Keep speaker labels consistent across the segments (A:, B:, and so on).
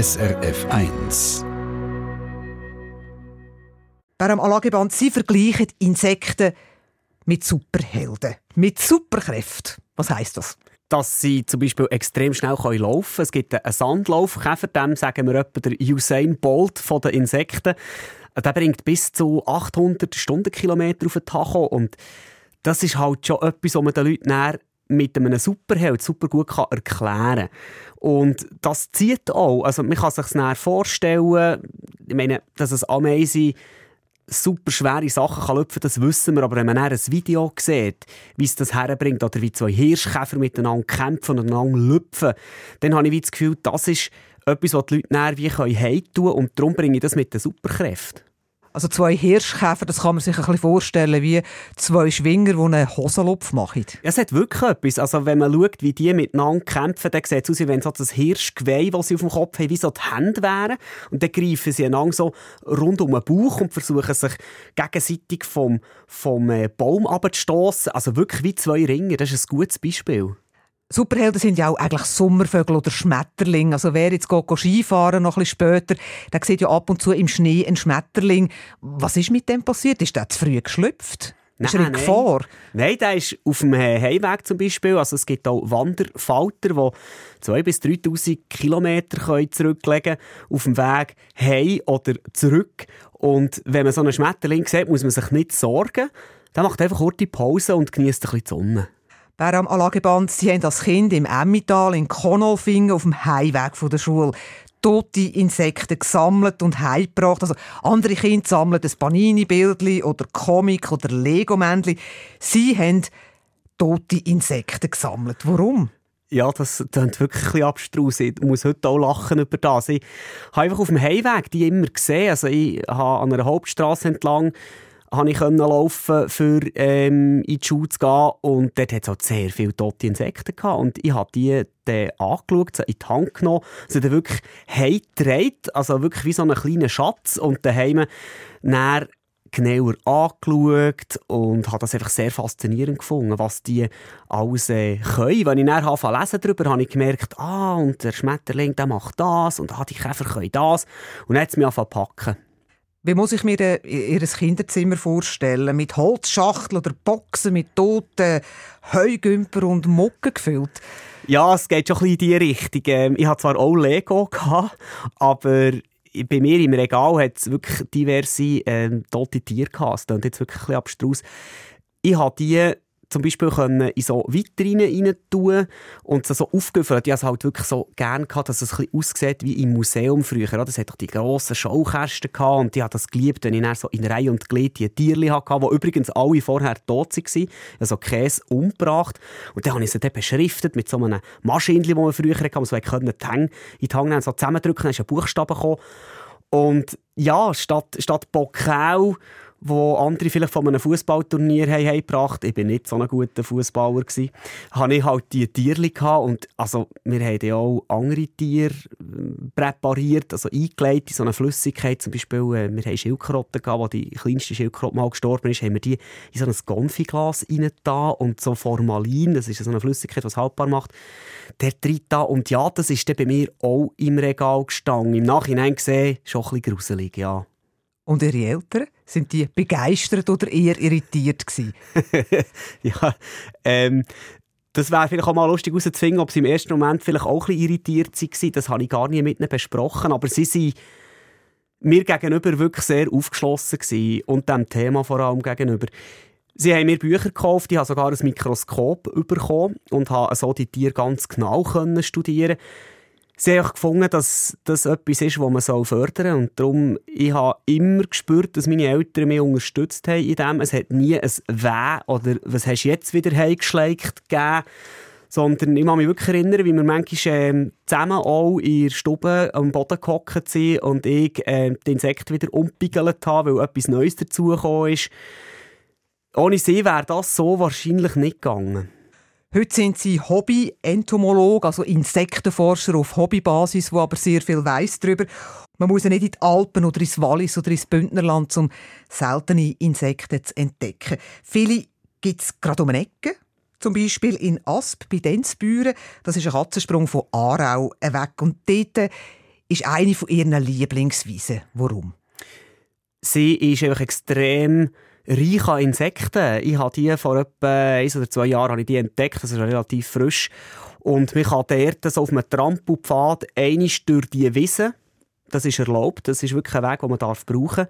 A: SRF 1.
B: Beim Anlageband, Sie vergleichen Insekten mit Superhelden, mit Superkräften. Was heißt das?
C: dass sie zum Beispiel extrem schnell laufen können. Es gibt einen Sandlaufkäfer, dem sagen wir etwa der Usain Bolt von den Insekten. Der bringt bis zu 800 Stundenkilometer auf den Tacho und das ist halt schon etwas, was man den Leuten mit einem Superheld super gut kann erklären kann. Und das zieht auch. Also man kann sich es vorstellen, ich meine, dass es Ameisen super schwere Sachen kann lüpfen, das wissen wir. Aber wenn man dann ein Video sieht, wie es das herbringt, oder wie zwei Hirschkäfer miteinander kämpfen und einander lüpfen, dann habe ich das Gefühl, das ist etwas, was die Leute näher wie können tun und darum bringe ich das mit den Superkräften.
B: Also zwei Hirschkäfer, das kann man sich ein bisschen vorstellen wie zwei Schwinger, die einen Hosenlupf machen. Ja,
C: es hat wirklich etwas. Also wenn man schaut, wie die miteinander kämpfen, dann sieht es aus, wie wenn so das Hirschgeweih, das sie auf dem Kopf haben, wie so die Hände wären. Und dann greifen sie einander so rund um den Bauch und versuchen sich gegenseitig vom, vom äh, Baum abzustoßen. Also wirklich wie zwei Ringe. Das ist ein gutes Beispiel.
B: Superhelden sind ja auch eigentlich Sommervögel oder Schmetterlinge. Also wer jetzt geht, Skifahren noch ein bisschen später, der sieht ja ab und zu im Schnee einen Schmetterling. Was ist mit dem passiert? Ist der zu früh geschlüpft? Nein, ist er in Gefahr?
C: Nein, der ist auf dem Heimweg zum Beispiel. Also es gibt auch Wanderfalter, die 2.000 bis 3'000 Kilometer zurücklegen können auf dem Weg heim oder zurück. Und wenn man so einen Schmetterling sieht, muss man sich nicht sorgen. Der macht einfach kurze Pause und genießt ein bisschen die Sonne.
B: Wer am Anlageband, sie haben als Kind im Emmital in Konolfingen auf dem Heimweg von der Schule tote Insekten gesammelt und heimgebracht. Also andere Kinder sammeln ein Panini-Bildchen oder Comic oder Lego-Männchen. Sie haben tote Insekten gesammelt. Warum?
C: Ja, das klingt wirklich ein bisschen abstrus. Ich muss heute auch lachen über das. Ich habe einfach auf dem Heimweg die immer gesehen. Also ich habe an einer Hauptstraße entlang konnte ich laufen, für ähm, in die Schule zu gehen. Und dort hat es halt sehr viele tote Insekten gehabt. Und ich habe die dann angeschaut, in die Hand genommen, sie dann wirklich heimgetragen, also wirklich wie so einen kleinen Schatz. Und daheim dann genauer angeschaut und habe das einfach sehr faszinierend gefunden, was die alles äh, können. Wenn ich dann anfange lesen darüber, habe ich gemerkt, ah, und der Schmetterling, der macht das und ah, die Käfer können das. Und dann hat es mich angefangen packen.
B: Wie muss ich mir Ihr Kinderzimmer vorstellen? Mit Holzschachteln oder Boxen mit toten Heugümper und Mucken gefüllt?
C: Ja, es geht schon ein bisschen in diese Richtung. Ähm, ich hatte zwar auch Lego, aber bei mir im Regal hat es wirklich diverse ähm, tote Tiere gehabt. Das jetzt wirklich ein bisschen abstrus. Ich habe die zum Beispiel können in so Vitrinen rein tun und sie so aufgefüllt. Ich hatte es halt wirklich so gerne gehabt, dass es ein bisschen aussieht wie im Museum früher. Das hat doch die grossen Schaukästen gehabt und ich habe das geliebt, wenn ich dann so in Reihe und Glied die Tierchen hatte, die übrigens alle vorher tot waren. Also Käse umgebracht. Und dann habe ich sie dann beschriftet mit so einem Maschinchen, das man früher hatte, man so die Hänge in die Hänge so zusammendrücken, dann ist ein Buchstabe gekommen. Und ja, statt, statt Bocau wo andere vielleicht von einem Fußballturnier gebracht haben. Ich war nicht so ein guter Fußballer. Hatte ich halt die Tierli und also wir haben ja auch andere Tiere äh, präpariert, also eingelegt in so eine Flüssigkeit. Zum Beispiel, äh, wir haben Schildkröten wo die kleinste Schildkröte mal gestorben ist, haben wir die in so ein Gonfiglas rein und so Formalin, das ist so eine Flüssigkeit, die es haltbar macht, der tritt da und ja, das ist dann bei mir auch im Regal gestanden. Im Nachhinein gesehen, schon ein bisschen gruselig, ja.
B: Und Ihre Eltern? Sind die begeistert oder eher irritiert gewesen?
C: ja, ähm, das wäre vielleicht auch mal lustig herauszufinden, ob sie im ersten Moment vielleicht auch ein bisschen irritiert waren. Das habe ich gar nicht mit ihnen besprochen. Aber sie sind mir gegenüber wirklich sehr aufgeschlossen gewesen. Und dem Thema vor allem gegenüber. Sie haben mir Bücher gekauft, ich habe sogar ein Mikroskop bekommen und habe so die Tiere ganz genau studieren können sie haben gefunden, dass das etwas ist, was man fördern soll. Und darum, ich habe immer gespürt, dass meine Eltern mich unterstützt haben in dem. Es hat nie ein «Weh» oder «Was hast du jetzt wieder heimgeschleicht» gegeben. Sondern ich kann mich wirklich erinnern, wie wir manchmal äh, zusammen auch in der Stube am Boden gehockt sind und ich äh, die Insekten wieder umpiegelt habe, weil etwas Neues dazugekommen ist. Ohne sie wäre das so wahrscheinlich nicht gegangen.
B: Heute sind Sie Hobby-Entomolog, also Insektenforscher auf Hobbybasis, wo aber sehr viel weiß darüber. Man muss ja nicht in die Alpen oder ins Wallis oder ins Bündnerland, um seltene Insekten zu entdecken. Viele gibt es gerade um eine Ecke. Zum Beispiel in Asp bei Denzbüren. Das ist ein Katzensprung von Aarau weg. Und dort ist eine von ihren Lieblingsweisen. Warum?
C: Sie ist einfach extrem reich an Insekten. Ich habe die vor etwa ein oder zwei Jahren habe ich die entdeckt, das ist relativ frisch. Und man kann dort so auf einem Trampelpfad einisch durch die Wiese, das ist erlaubt, das ist wirklich ein Weg, den man darf brauchen darf,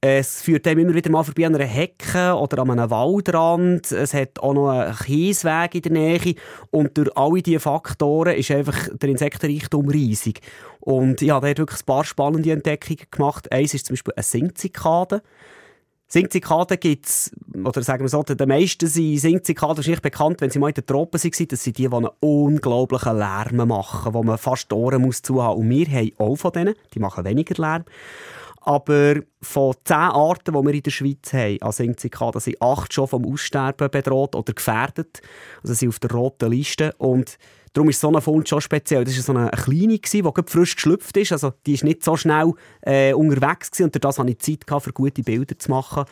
C: es führt einem immer wieder mal vorbei an einer Hecke oder an einem Waldrand. Es hat auch noch einen Kiesweg in der Nähe. Und durch alle diese Faktoren ist einfach der Insektenreichtum riesig. Und ich habe dort wirklich ein paar spannende Entdeckungen gemacht. Eins ist zum Beispiel eine Singzikade. Singzikaden gibt es, oder sagen wir so, die meisten sind Singzikaden wahrscheinlich bekannt, wenn sie mal in den Tropen waren, das sind die, die einen unglaublichen Lärm machen, wo man fast die Ohren muss zuhaben. Und wir haben auch von denen, die machen weniger Lärm. Aber von zehn Arten, die wir in der Schweiz haben, an Singzikaden, sind acht schon vom Aussterben bedroht oder gefährdet. Also sind auf der roten Liste. Und darum ist so ein Fund schon speziell. Das war so eine kleine, die frisch geschlüpft ist. Also die ist nicht so schnell äh, unterwegs gewesen. Und durch das hatte ich Zeit, gehabt, für gute Bilder zu machen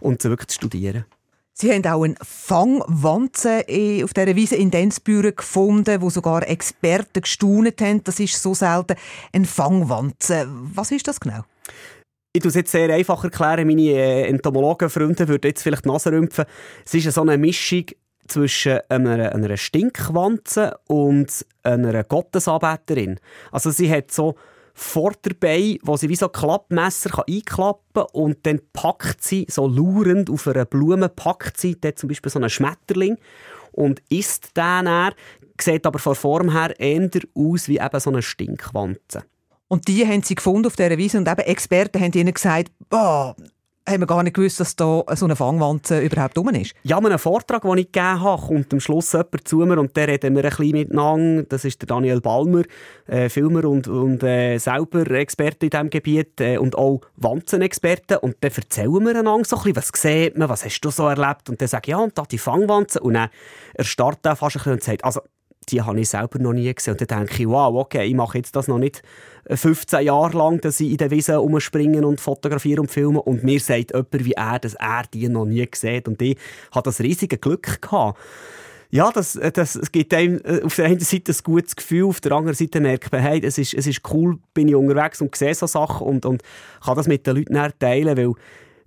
C: und sie wirklich zu studieren.
B: Sie haben auch eine Fangwanze äh, auf dieser Wiese in Densbüren gefunden, wo sogar Experten gestaunet haben. Das ist so selten. Eine Fangwanze. Was ist das genau?
C: Ich tue es jetzt sehr einfach erklären. Meine äh, Entomologen-Freunde würden jetzt vielleicht die Nase rümpfen. Es ist so eine Mischung zwischen einer, einer Stinkwanze und einer Gottesanbeterin. Also sie hat so Vorderbein, wo sie wie so Klappmesser einklappen kann und dann packt sie so laurend auf einer Blume, packt sie dort zum Beispiel so einen Schmetterling und isst den dann, sieht aber von Form her eher aus wie eben so eine Stinkwanze.
B: Und die haben sie gefunden auf dieser Wiese und eben Experten haben ihnen gesagt, oh, haben wir gar nicht gewusst, dass da so eine Fangwanze überhaupt rum ist.
C: Ja, an einem Vortrag, den ich gegeben habe, kommt am Schluss jemand zu mir und der reden wir ein bisschen miteinander. Das ist der Daniel Balmer, äh, Filmer und, und äh, selber Experte in diesem Gebiet äh, und auch Wanzenexperte. Und dann erzählen wir einander so ein bisschen, was sieht man, was hast du so erlebt? Und dann sage ich, ja, und da die Fangwanze. Und dann erstarrt er fast ein bisschen und sagt, also die habe ich selber noch nie gesehen. Und dann denke ich, wow, okay, ich mache jetzt das noch nicht 15 Jahre lang, dass ich in der Wiese umspringen und fotografieren und filmen. Und mir sagt jemand wie er, dass er die noch nie gesehen Und ich hatte das riesige Glück gehabt. Ja, das, das, gibt einem äh, auf der einen Seite ein gutes Gefühl, auf der anderen Seite merkt man, hey, es ist, es ist cool, bin ich unterwegs und sehe so Sachen und, und kann das mit den Leuten teilen, weil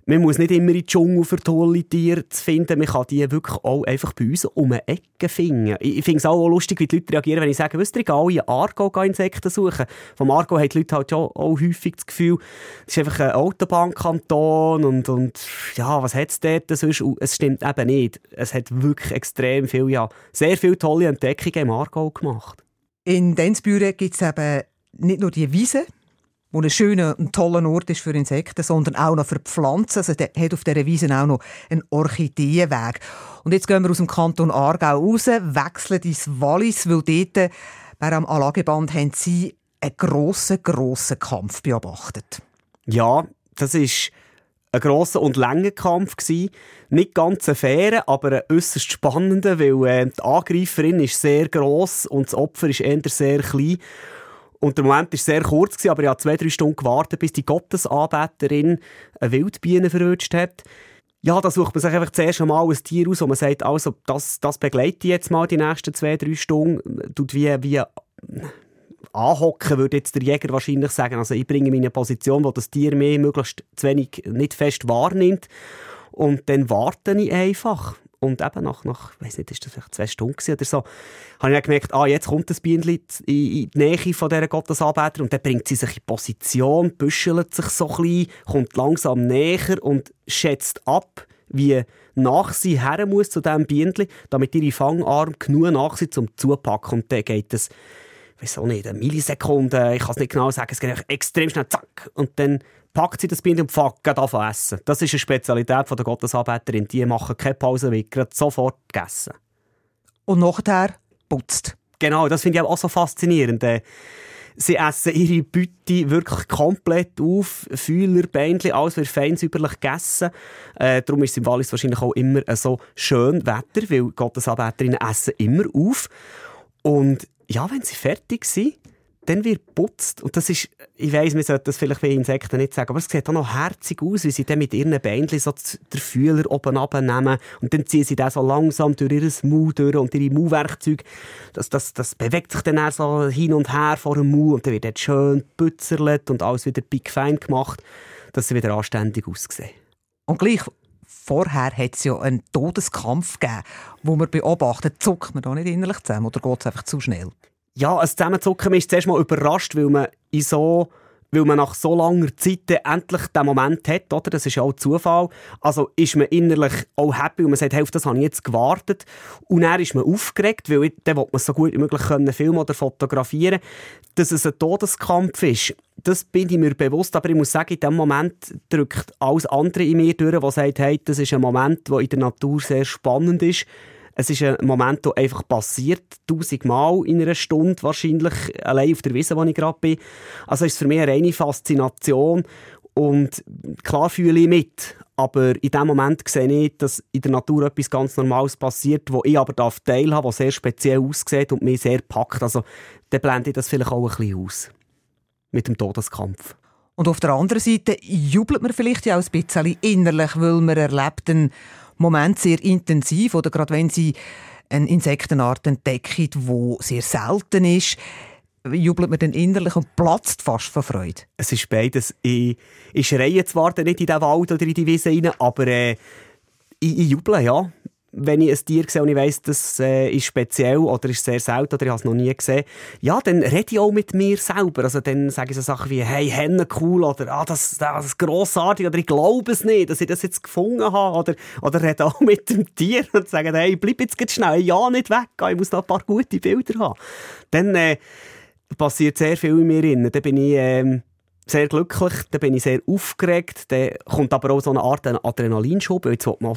C: man muss nicht immer in die Dschungel für tolle Tiere zu finden. Man kann die wirklich auch einfach bei uns um eine Ecke finden. Ich finde es auch lustig, wie die Leute reagieren, wenn ich sage, wisst ihr, alle in Argo Insekten suchen. Vom Argo haben die Leute halt schon auch häufig das Gefühl, es ist einfach ein Autobahnkanton und, und ja, was hat es dort sonst? Es stimmt eben nicht. Es hat wirklich extrem viel, ja, sehr viele tolle Entdeckungen im Argo gemacht.
B: In Densbüren gibt es eben nicht nur die Wiese, wo ein schöner und toller Ort ist für Insekten, sondern auch noch für Pflanzen. Also der hat auf dieser Wiese auch noch einen Orchideenweg. Und jetzt gehen wir aus dem Kanton Aargau raus, wechseln ins Wallis, weil dort bei am Alageband haben sie einen grossen, grossen Kampf beobachtet.
C: Ja, das ist ein grosser und langer Kampf gewesen. Nicht ganz ein fairer, aber ein äußerst spannender, weil äh, die Angreiferin ist sehr gross und das Opfer ist eher sehr klein. Und der Moment war sehr kurz, aber ich habe zwei, drei Stunden gewartet, bis die Gottesanbeterin eine Wildbiene verwünscht hat. Ja, da sucht man sich einfach zuerst einmal ein Tier aus, wo man sagt, also, das, das begleite ich jetzt mal die nächsten zwei, drei Stunden. Tut wie, wie anhocken, würde jetzt der Jäger wahrscheinlich sagen. Also ich bringe mich in eine Position, wo das Tier mir möglichst zu wenig nicht fest wahrnimmt. Und dann warte ich einfach. Und eben nach, nach weiß nicht, ist das vielleicht zwei Stunden oder so, habe ich gemerkt, ah, jetzt kommt das Bienen in, die Nähe von dieser Gottesanbeterin und dann bringt sie sich in Position, büschelt sich so ein bisschen, kommt langsam näher und schätzt ab, wie nach sie her muss zu diesem Bienen, damit ihre Fangarm genug nach sie zum Zupacken. Und dann geht es, wieso nicht, eine Millisekunde, ich kann es nicht genau sagen, es geht extrem schnell, zack, und dann packt sie das Bienen und fängt an zu essen. Das ist eine Spezialität der Gottesanbeterin. Die machen keine Pause, wird sofort gegessen.
B: Und nachher putzt.
C: Genau, das finde ich auch so faszinierend. Äh, sie essen ihre Beute wirklich komplett auf. Fühler, Beinchen, alles wird fein säuberlich gegessen. Äh, darum ist es im Wallis wahrscheinlich auch immer so schön Wetter, weil Gottesanbeterinnen essen immer auf. Und ja, wenn sie fertig sind, dann wird putzt. Und das ist, ich weiss, man sollte das vielleicht bei Insekten nicht sagen, aber es sieht auch noch herzig aus, wie sie dann mit ihren Beinen so den Fühler oben abnehmen und dann ziehen sie dann so langsam durch ihr Mau durch und ihre Mauwerkzeuge. Das, das, das bewegt sich dann so hin und her vor dem Mau und dann wird dort schön gebützerlet und alles wieder big fein gemacht, dass sie wieder anständig aussehen.
B: Und gleich vorher hat es ja einen Todeskampf gegeben, wo man beobachtet, zuckt man da nicht innerlich zusammen oder geht es einfach zu schnell?
C: Ja, ein Zusammenzucken ist zuerst mal überrascht, weil man in so weil man nach so langer Zeit endlich den Moment hat, oder? Das ist ja auch Zufall. Also ist man innerlich auch happy und man sagt, hey, auf das habe ich jetzt gewartet. Und dann ist man aufgeregt, weil dann will man so gut wie möglich können filmen oder fotografieren Dass es ein Todeskampf ist, das bin ich mir bewusst, aber ich muss sagen, in dem Moment drückt alles andere in mir durch, was sagt, hey, das ist ein Moment, der in der Natur sehr spannend ist es ist ein Moment, der einfach passiert, tausendmal in einer Stunde wahrscheinlich, allein auf der Wiese, wo ich gerade bin. Also ist es für mich eine reine Faszination und klar fühle ich mit, aber in dem Moment sehe ich, dass in der Natur etwas ganz Normales passiert, wo ich aber darf teilhaben, was sehr speziell aussieht und mich sehr packt. Also dann blende ich das vielleicht auch ein bisschen aus. Mit dem Todeskampf.
B: Und auf der anderen Seite jubelt man vielleicht ja auch ein bisschen innerlich, weil man erlebt einen Moment sehr intensiv oder gerade wenn sie eine Insektenart entdecken, die sehr selten ist, jubelt man dann innerlich und platzt fast vor Freude.
C: Es ist beides. Ich, ich schreie zwar nicht in den Wald oder in die Wiese rein, aber äh, ich, ich juble, ja wenn ich ein Tier sehe und ich weiss, das äh, ist speziell oder ist sehr selten oder ich habe es noch nie gesehen, ja, dann rede ich auch mit mir selber. Also dann sage ich so Sachen wie, hey, Henne cool oder ah, das, das ist grossartig oder ich glaube es nicht, dass ich das jetzt gefunden habe oder, oder rede auch mit dem Tier und sage, hey, bleib jetzt ganz schnell, ja, nicht weg, ich muss da ein paar gute Bilder haben. Dann äh, passiert sehr viel in mir drin. Dann bin ich... Ähm, sehr glücklich, dann bin ich sehr aufgeregt, dann kommt aber auch so eine Art Adrenalinschub, jetzt man,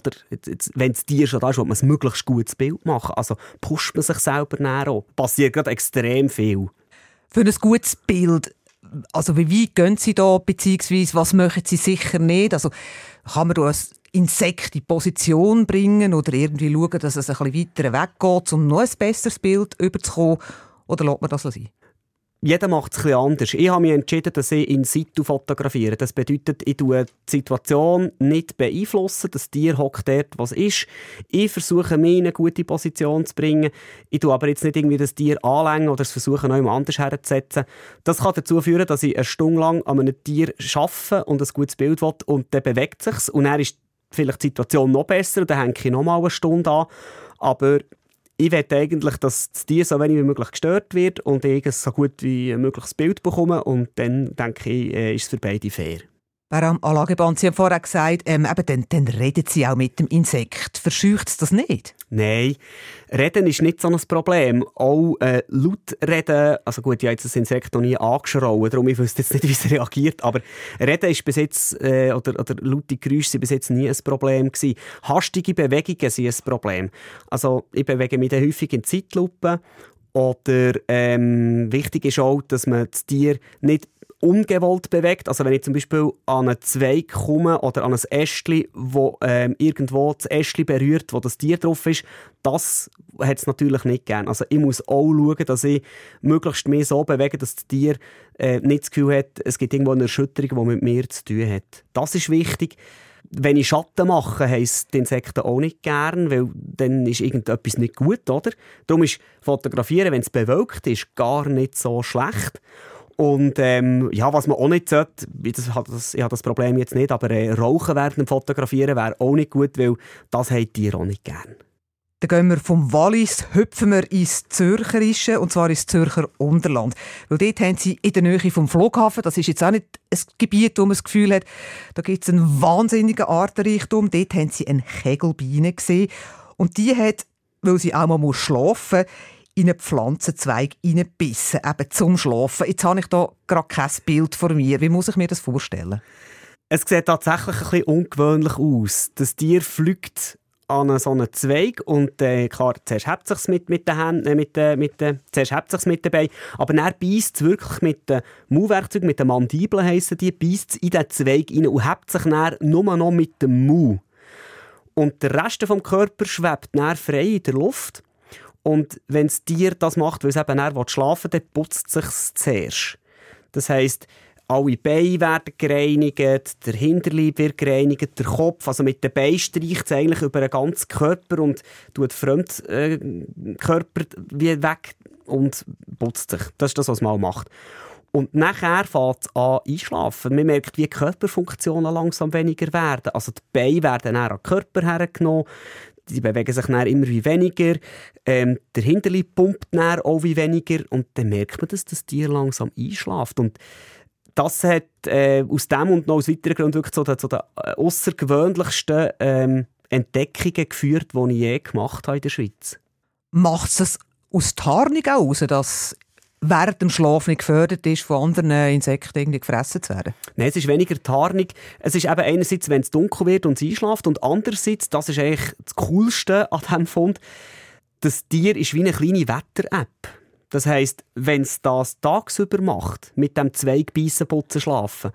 C: wenn es dir schon da ist, will man ein möglichst gutes Bild machen, also pusht man sich selber näher an. Passiert gerade extrem viel.
B: Für ein gutes Bild, also wie weit gehen Sie da, beziehungsweise was möchten Sie sicher nicht, also kann man da ein Insekt in Position bringen oder irgendwie schauen, dass es ein bisschen weiter weggeht, um noch ein besseres Bild überzukommen, oder lässt man das sein?
C: Jeder macht es etwas anders. Ich habe mich entschieden, dass ich in situ fotografiere. Das bedeutet, ich tue die Situation nicht beeinflussen. Das Tier hockt dort, was ist. Ich versuche, mich in eine gute Position zu bringen. Ich tue aber jetzt nicht irgendwie das Tier anlängen oder es versuche, noch anders herzusetzen. Das kann dazu führen, dass ich eine Stunde lang an einem Tier arbeite und ein gutes Bild will und dann bewegt sich und dann ist vielleicht die Situation noch besser und dann hänge ich noch mal eine Stunde an. Aber ich will eigentlich, dass das Tier so wenig wie möglich gestört wird und ich ein so gut wie mögliches Bild bekomme und dann denke ich, äh, ist es für beide fair.
B: Beim Anlageband, Sie haben vorher gesagt, ähm, eben, dann, dann reden Sie auch mit dem Insekt. Verscheucht es das nicht?
C: Nein, Reden ist nicht so ein Problem. Auch äh, laut reden, also gut, ich habe jetzt das Insekt noch nie angeschrauen, darum ich wüsste jetzt nicht, wie es reagiert, aber Reden ist bis jetzt, äh, oder, oder laute Geräusche sind bis jetzt nie ein Problem gewesen. Hastige Bewegungen sind ein Problem. Also ich bewege mich dann häufig in Zeitlupe oder ähm, wichtig ist auch, dass man das Tier nicht ungewollt bewegt. Also wenn ich zum Beispiel an einen Zweig komme oder an ein Ästchen, wo ähm, irgendwo das Ästchen berührt, wo das Tier drauf ist, das hat es natürlich nicht gern. Also ich muss auch schauen, dass ich möglichst mehr so bewege, dass das Tier äh, nicht das Gefühl hat, es gibt irgendwo eine Erschütterung, die mit mir zu tun hat. Das ist wichtig. Wenn ich Schatten mache, heisst die Insekten auch nicht gern, weil dann ist irgendetwas nicht gut, oder? Darum ist Fotografieren, wenn es bewölkt ist, gar nicht so schlecht. Und ähm, ja, was man auch nicht sollte, das, ich habe das Problem jetzt nicht, aber äh, Rauchen während dem Fotografieren wäre auch nicht gut, weil das haben die auch nicht gern.
B: Dann gehen wir vom Wallis, hüpfen wir ins Zürcherische, und zwar ins Zürcher Unterland. Weil dort haben sie in der Nähe vom Flughafen, das ist jetzt auch nicht ein Gebiet, wo man das Gefühl hat, da gibt es einen wahnsinnigen Artenreichtum. Dort haben sie eine Kegelbiene gesehen. Und die hat, weil sie auch mal schlafen muss, in einen Pflanzenzweig hineinbissen, eben zum Schlafen. Jetzt habe ich da gerade kein Bild vor mir. Wie muss ich mir das vorstellen?
C: Es sieht tatsächlich ein bisschen ungewöhnlich aus. Das Tier fliegt an so einen Zweig und äh, klar, zuerst hebt es mit, mit den Händen, äh, mit, äh, mit, äh, zuerst hebt es mit dabei, aber dann beißt es wirklich mit den Mauwerkzeugen, mit den Mandibeln heissen die, beißt es in den Zweig rein und hebt sich dann nur noch mit dem Mau. Und der Rest vom Körper schwebt dann frei in der Luft Und wenn das Tier das macht, weil es eben dann schlafen will, dann putzt es sich zuerst. Das heisst, alle Beine werden gereinigt, der Hinterleib wird gereinigt, der Kopf, also mit den Beinen streicht es eigentlich über den ganzen Körper und tut Fremdkörper äh, weg und putzt sich. Das ist das, was man macht. Und nachher fängt es an einschlafen. Man merkt, wie die Körperfunktionen langsam weniger werden. Also die Beine werden dann an den Körper hergenommen, die bewegen sich dann immer wie weniger, ähm, der Hinterleib pumpt dann auch wie weniger und dann merkt man, dass das Tier langsam einschläft. Und das hat äh, aus dem und noch aus weiteren Gründen wirklich zu den, zu den äh, außergewöhnlichsten ähm, Entdeckungen geführt, die ich je gemacht habe in der Schweiz.
B: Macht es aus Tarnung aus, dass während dem Schlaf nicht gefördert ist, von anderen Insekten irgendwie gefressen zu werden?
C: Nein, es ist weniger Tarnung. Es ist eben einerseits, wenn es dunkel wird und es einschläft und andererseits, das ist eigentlich das Coolste an diesem Fund, das Tier ist wie eine kleine Wetter-App. Das heisst, wenn es das tagsüber macht, mit dem Zweigbeissen putzen schlafen,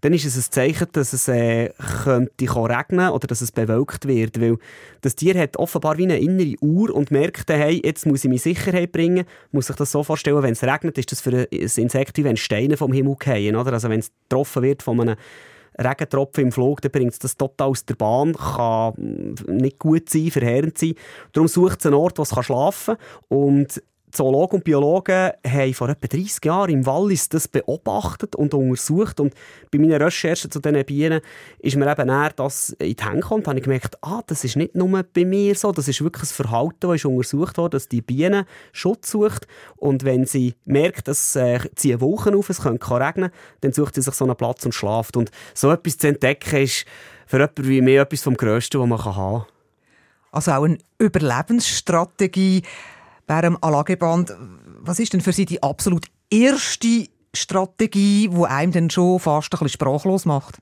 C: dann ist es ein Zeichen, dass es äh, könnte regnen oder dass es bewölkt wird. Weil das Tier hat offenbar wie eine innere Uhr und merkt, hey, jetzt muss ich mich Sicherheit bringen. Muss sich das so vorstellen, wenn es regnet, ist das für ein Insekt wie wenn Steine vom Himmel fallen. Oder? Also wenn es getroffen wird von einem Regentropfen im Flug, dann bringt es das total aus der Bahn, kann nicht gut sein, verheerend sein. Darum sucht es einen Ort, wo es schlafen kann. Und Zoologen und Biologen haben vor etwa 30 Jahren im Wallis das beobachtet und untersucht. Und bei meinen Recherchen zu diesen Bienen ist mir eben näher das in die Hände gekommen. Da habe ich gemerkt, ah, das ist nicht nur bei mir so, das ist wirklich ein Verhalten, das untersucht wurde, dass die Biene Schutz sucht. Und wenn sie merkt, dass äh, ziehen Wolken auf, es könnte regnen, dann sucht sie sich so einen Platz und schlaft. Und so etwas zu entdecken ist für jemanden wie mir etwas vom Grössten, was man haben kann.
B: Also auch eine Überlebensstrategie während Alageband. Was ist denn für Sie die absolut erste Strategie, die einem dann schon fast ein bisschen sprachlos macht?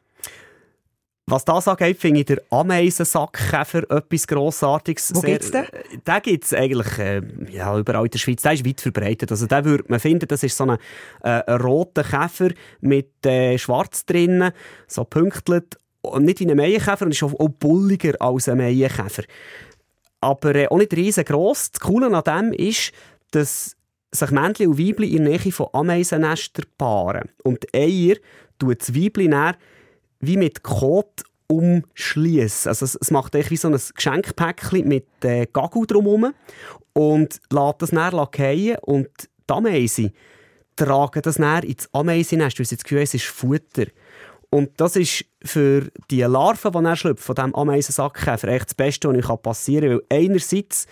C: Was das angeht, finde ich der Ameisensackkäfer etwas Grossartiges.
B: Wo gibt es den?
C: Den gibt es eigentlich äh, ja, überall in der Schweiz. Der ist weit verbreitet. Also den würde man finden, das ist so ein, äh, ein roter Käfer mit äh, schwarz drinnen, so pünktelt. Nicht wie ein Meienkäfer und ist auch, auch bulliger als ein Meienkäfer aber äh, auch nicht riesengroß. Das Coole an dem ist, dass sich Männchen und Weibchen in der Nähe von Ameisennestern paaren. Und Eier tut das Weibchen wie mit Kot umschließen. Also es, es macht echt wie so ein Geschenkpäckchen mit äh, Gagel drumherum und lässt das dann fallen und die Ameisen tragen das dann ins Ameisennest, weil sie das Gefühl es ist Futter. Und das ist für die Larven, die er schlüpft, von diesem Ameisensackkäfer, echt das Beste, was passieren kann. Weil einerseits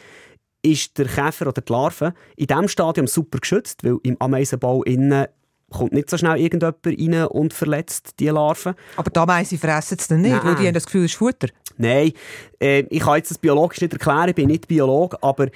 C: ist der Käfer oder die Larve in diesem Stadium super geschützt, weil im Ameisenbau innen kommt nicht so schnell irgendjemand rein und verletzt die Larven.
B: Aber die Ameisen fressen es dann nicht, Nein. weil die haben das Gefühl, es ist Futter.
C: Nein, äh, ich kann jetzt das biologisch nicht erklären, ich bin nicht Biologe, aber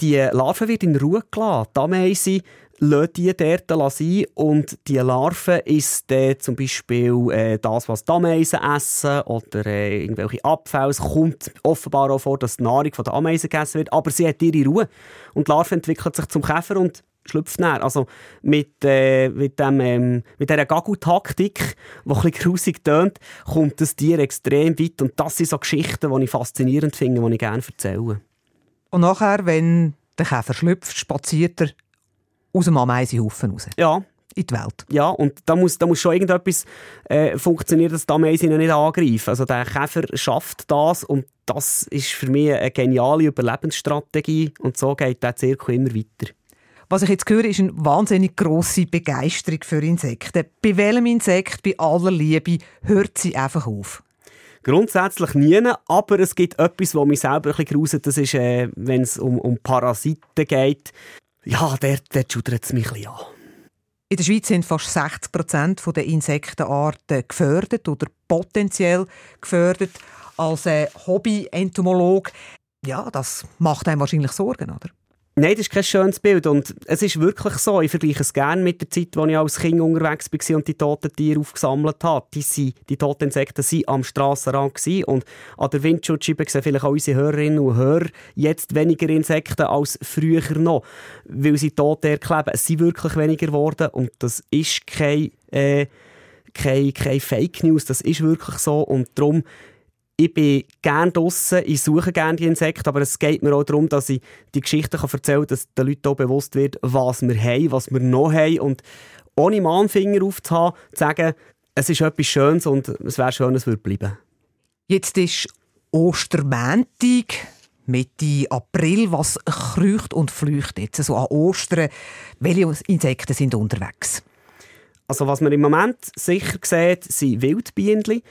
C: die Larve wird in Ruhe gelassen. Die Ameisen lassen die dort sein und die Larven ist dann zum Beispiel äh, das, was die Ameisen essen oder äh, irgendwelche Abfälle. Es kommt offenbar auch vor, dass die Nahrung von der Ameisen gegessen wird, aber sie hat ihre Ruhe. Und die Larve entwickelt sich zum Käfer und schlüpft näher. Also mit, äh, mit, dem, ähm, mit dieser Gagu-Taktik, die ein bisschen grusig tönt, kommt das Tier extrem weit. Und das sind so Geschichten, die ich faszinierend finde, die ich gerne erzähle.
B: Und nachher, wenn der Käfer schlüpft, spaziert er aus dem Ameisenhaufen raus.
C: Ja.
B: In die Welt.
C: Ja, und da muss, da muss schon irgendetwas äh, funktionieren, dass die Ameisen nicht angreifen. Also der Käfer schafft das und das ist für mich eine geniale Überlebensstrategie und so geht der Zirkel immer weiter.
B: Was ich jetzt höre, ist eine wahnsinnig grosse Begeisterung für Insekten. Bei welchem Insekt, bei aller Liebe, hört sie einfach auf?
C: Grundsätzlich nie, aber es gibt etwas, das mich selber ein bisschen gruselt. Das ist, äh, wenn es um, um Parasiten geht ja, der, der schudert es mich ein bisschen an.
B: In der Schweiz sind fast 60 Prozent der Insektenarten gefördert oder potenziell gefördert. Als äh, Hobby-Entomolog, ja, das macht einem wahrscheinlich Sorgen, oder?
C: Nein, das ist kein schönes Bild. Und es ist wirklich so, ich vergleiche es gerne mit der Zeit, als ich als Kind unterwegs war und die toten Tiere aufgesammelt habe. Die, sind, die toten Insekten waren am Strassenrand. Und an der Windschutzscheibe sehen vielleicht auch unsere Hörerinnen und Hörer jetzt weniger Insekten als früher noch, weil sie tot erkleben. Es sind wirklich weniger geworden und das ist kein, äh, kein, kein Fake News, das ist wirklich so. Und darum ich bin gerne draußen, ich suche gerne die Insekten, aber es geht mir auch darum, dass ich die Geschichten erzählen kann, dass den Leuten auch bewusst wird, was wir haben, was wir noch haben und ohne Mahnfinger aufzuhaben, zu sagen, es ist etwas Schönes und es wäre schön, es würde bleiben.
B: Jetzt ist Ostermäntig, Mitte April. Was kreucht und fleucht jetzt so an Ostern? Welche Insekten sind unterwegs?
C: Also was man im Moment sicher sieht, sind Wildbienen.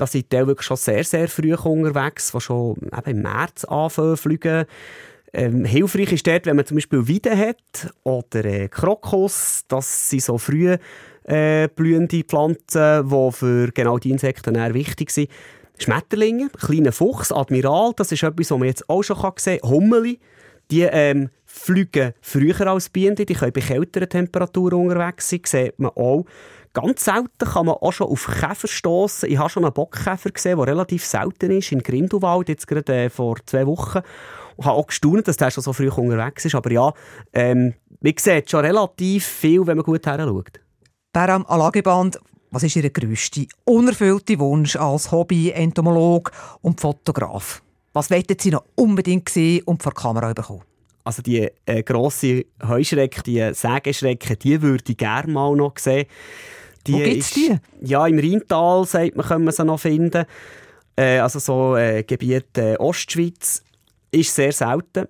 C: Da sind die wirklich schon sehr, sehr früh unterwegs, die schon eben im März anfangen fliegen. Ähm, hilfreich ist dort, wenn man zum Beispiel Weiden hat oder äh, Krokus. Das sind so früh äh, blühende Pflanzen, die für genau die Insekten wichtig sind. Schmetterlinge, kleiner Fuchs, Admiral, das ist etwas, was man jetzt auch schon sehen kann. Hummeli, die ähm, fliegen früher als Bienen, die können bei kälteren Temperaturen unterwegs sein, sieht man auch. Ganz selten kann man auch schon auf Käfer stoßen. Ich habe schon einen Bockkäfer gesehen, der relativ selten ist, in Grindelwald, jetzt gerade äh, vor zwei Wochen. Ich habe auch gestaunt, dass der schon so früh unterwegs ist. Aber ja, ähm, man sieht schon relativ viel, wenn man gut hinschaut.
B: Beram Alageband, was ist Ihr grösster unerfüllte Wunsch als Hobby-Entomolog und Fotograf? Was wollten Sie noch unbedingt sehen und vor die Kamera bekommen?
C: Also die äh, grosse Heuschrecke, die Sägeschrecke, die würde ich gerne mal noch sehen.
B: Die Wo gibt es die?
C: Ja, im Rheintal, sagt man, können wir sie noch finden. Äh, also so äh, Gebiet äh, Ostschweiz ist sehr selten.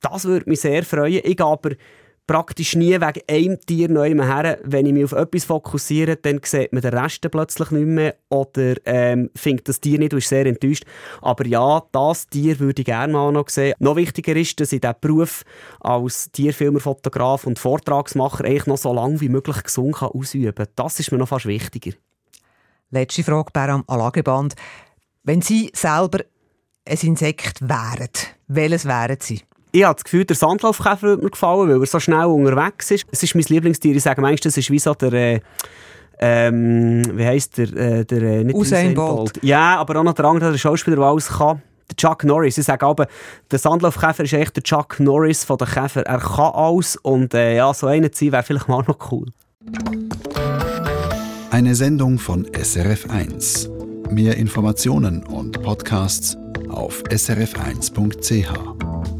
C: Das würde mich sehr freuen. Ich aber praktisch nie wegen einem Tier neu her. Wenn ich mich auf etwas fokussiere, dann sieht man den Rest plötzlich nicht mehr oder ähm, findet das Tier nicht und ist sehr enttäuscht. Aber ja, das Tier würde ich gerne mal noch sehen. Noch wichtiger ist, dass ich diesen Beruf als Tierfilmer, Fotograf und Vortragsmacher eigentlich noch so lange wie möglich gesund kann ausüben kann. Das ist mir noch fast wichtiger.
B: Letzte Frage, Beram Alageband. Wenn Sie selber ein Insekt wären, welches wären Sie?
C: Ich habe das Gefühl, der Sandlaufkäfer würde mir gefallen, weil er so schnell unterwegs ist. Es ist mein Lieblingstier. Ich sage manchmal, das ist wie so der... Äh, ähm, wie heisst der? Äh, der äh,
B: nicht Usain Bolt.
C: Ja, aber auch noch der andere der Schauspieler, der alles kann. Der Chuck Norris. Ich sage aber, der Sandlaufkäfer ist echt der Chuck Norris von den Käfer. Er kann alles und äh, ja, so einer zu sein wäre vielleicht mal noch cool.
A: Eine Sendung von SRF1. Mehr Informationen und Podcasts auf srf1.ch.